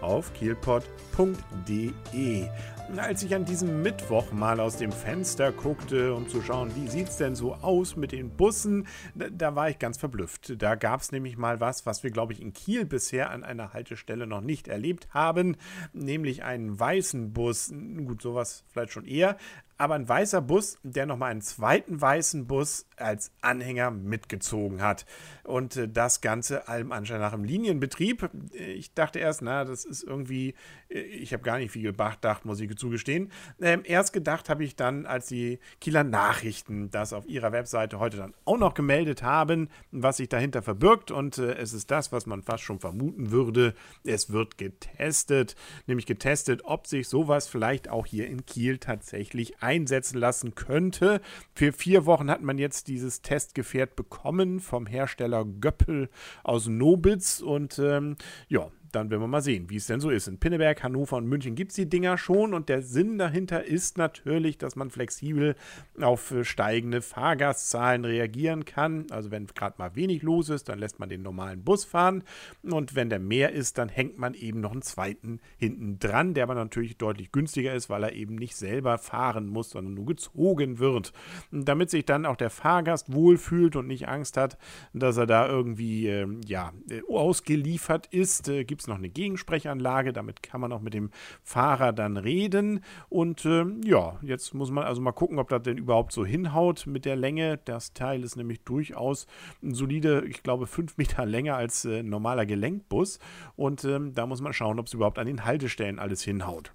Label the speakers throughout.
Speaker 1: auf kielpot.de. Als ich an diesem Mittwoch mal aus dem Fenster guckte, um zu schauen, wie sieht es denn so aus mit den Bussen, da, da war ich ganz verblüfft. Da gab es nämlich mal was, was wir, glaube ich, in Kiel bisher an einer Haltestelle noch nicht erlebt haben, nämlich einen weißen Bus. Gut, sowas vielleicht schon eher, aber ein weißer Bus, der nochmal einen zweiten weißen Bus als Anhänger mitgezogen hat. Und äh, das Ganze allem Anschein nach im Linienbetrieb. Ich dachte erst, na, das ist irgendwie, äh, ich habe gar nicht viel gedacht, muss ich zugestehen. Ähm, erst gedacht habe ich dann, als die Kieler Nachrichten das auf ihrer Webseite heute dann auch noch gemeldet haben, was sich dahinter verbirgt. Und äh, es ist das, was man fast schon vermuten würde. Es wird getestet, nämlich getestet, ob sich sowas vielleicht auch hier in Kiel tatsächlich einsetzen lassen könnte. Für vier Wochen hat man jetzt dieses Testgefährt bekommen vom Hersteller Göppel aus Nobitz und ähm, ja, dann werden wir mal sehen, wie es denn so ist. In Pinneberg, Hannover und München gibt es die Dinger schon und der Sinn dahinter ist natürlich, dass man flexibel auf äh, steigende Fahrgastzahlen reagieren kann. Also wenn gerade mal wenig los ist, dann lässt man den normalen Bus fahren und wenn der mehr ist, dann hängt man eben noch einen zweiten hinten dran, der aber natürlich deutlich günstiger ist, weil er eben nicht selber fahren muss, sondern nur gezogen wird. Damit sich dann auch der Fahrgast wohlfühlt und nicht Angst hat, dass er da irgendwie äh, ja, ausgeliefert ist, äh, gibt gibt es noch eine Gegensprechanlage, damit kann man auch mit dem Fahrer dann reden. Und äh, ja, jetzt muss man also mal gucken, ob das denn überhaupt so hinhaut mit der Länge. Das Teil ist nämlich durchaus solide, ich glaube, fünf Meter länger als äh, normaler Gelenkbus. Und ähm, da muss man schauen, ob es überhaupt an den Haltestellen alles hinhaut.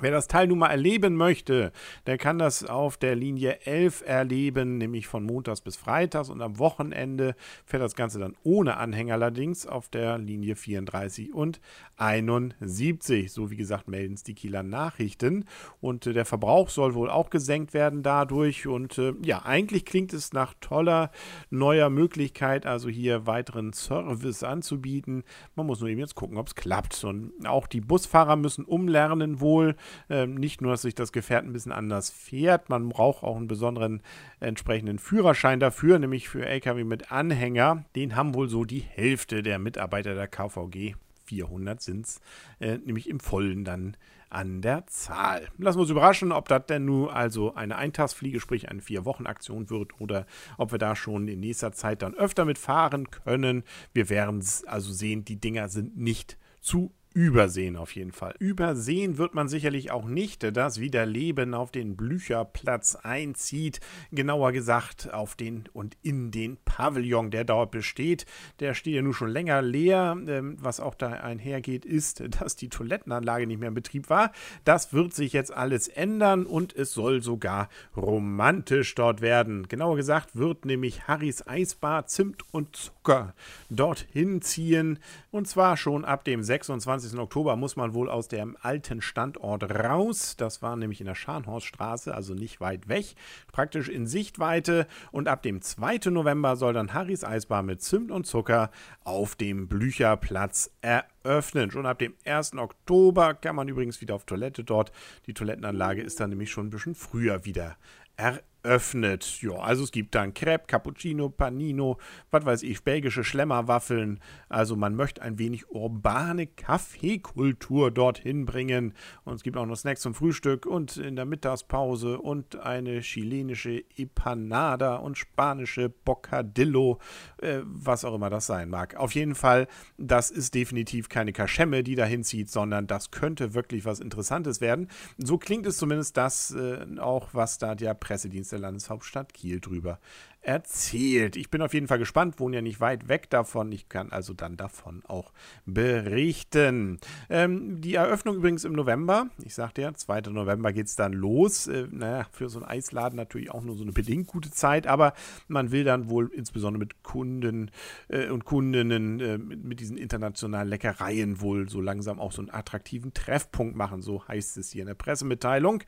Speaker 1: Wer das Teil nun mal erleben möchte, der kann das auf der Linie 11 erleben, nämlich von Montags bis Freitags. Und am Wochenende fährt das Ganze dann ohne Anhänger allerdings auf der Linie 34 und 71. So wie gesagt melden es die Kieler Nachrichten. Und äh, der Verbrauch soll wohl auch gesenkt werden dadurch. Und äh, ja, eigentlich klingt es nach toller neuer Möglichkeit, also hier weiteren Service anzubieten. Man muss nur eben jetzt gucken, ob es klappt. Und auch die Busfahrer müssen umlernen wohl ähm, nicht nur, dass sich das Gefährt ein bisschen anders fährt, man braucht auch einen besonderen entsprechenden Führerschein dafür, nämlich für Lkw mit Anhänger. Den haben wohl so die Hälfte der Mitarbeiter der KVG. 400 sind es, äh, nämlich im Vollen dann an der Zahl. Lassen wir uns überraschen, ob das denn nun also eine Eintagsfliege, sprich eine Vier-Wochen-Aktion wird oder ob wir da schon in nächster Zeit dann öfter mitfahren können. Wir werden es also sehen, die Dinger sind nicht zu Übersehen auf jeden Fall. Übersehen wird man sicherlich auch nicht, dass wieder Leben auf den Blücherplatz einzieht. Genauer gesagt auf den und in den Pavillon, der dort besteht. Der steht ja nun schon länger leer. Ähm, was auch da einhergeht, ist, dass die Toilettenanlage nicht mehr in Betrieb war. Das wird sich jetzt alles ändern und es soll sogar romantisch dort werden. Genauer gesagt wird nämlich Harrys Eisbar Zimt und Zucker dorthin ziehen. Und zwar schon ab dem 26. 20. Oktober muss man wohl aus dem alten Standort raus. Das war nämlich in der Scharnhorststraße, also nicht weit weg, praktisch in Sichtweite. Und ab dem 2. November soll dann Harrys Eisbar mit Zimt und Zucker auf dem Blücherplatz eröffnen. Schon ab dem 1. Oktober kann man übrigens wieder auf Toilette dort. Die Toilettenanlage ist dann nämlich schon ein bisschen früher wieder eröffnet öffnet. Ja, also es gibt dann Crepe, Cappuccino, Panino, was weiß ich, belgische Schlemmerwaffeln. Also man möchte ein wenig urbane Kaffeekultur dorthin bringen. Und es gibt auch noch Snacks zum Frühstück und in der Mittagspause und eine chilenische Empanada und spanische Bocadillo, äh, was auch immer das sein mag. Auf jeden Fall, das ist definitiv keine Kaschemme, die dahin zieht, sondern das könnte wirklich was Interessantes werden. So klingt es zumindest das äh, auch, was da der Pressedienst der Landeshauptstadt Kiel drüber erzählt. Ich bin auf jeden Fall gespannt, wohne ja nicht weit weg davon. Ich kann also dann davon auch berichten. Ähm, die Eröffnung übrigens im November. Ich sagte ja, 2. November geht es dann los. Äh, naja, für so einen Eisladen natürlich auch nur so eine bedingt gute Zeit, aber man will dann wohl insbesondere mit Kunden äh, und Kundinnen äh, mit, mit, diesen internationalen Leckereien wohl so langsam auch so einen attraktiven Treffpunkt machen. So heißt es hier in der Pressemitteilung.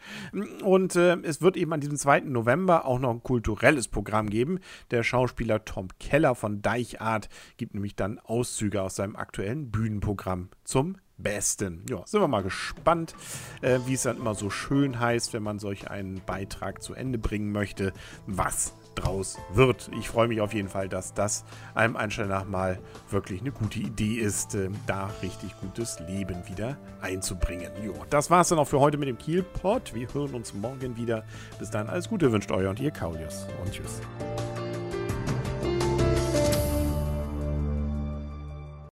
Speaker 1: Und äh, es wird eben an diesem 2. November auch noch ein kulturelles Programm geben geben. Der Schauspieler Tom Keller von Deichart gibt nämlich dann Auszüge aus seinem aktuellen Bühnenprogramm zum besten. Ja, sind wir mal gespannt, äh, wie es dann immer so schön heißt, wenn man solch einen Beitrag zu Ende bringen möchte, was draus wird. Ich freue mich auf jeden Fall, dass das einem Einstein nach mal wirklich eine gute Idee ist, äh, da richtig gutes Leben wieder einzubringen. Jo, das war's dann auch für heute mit dem Kielpot. Wir hören uns morgen wieder. Bis dann alles Gute wünscht euer und ihr Kaulius und tschüss.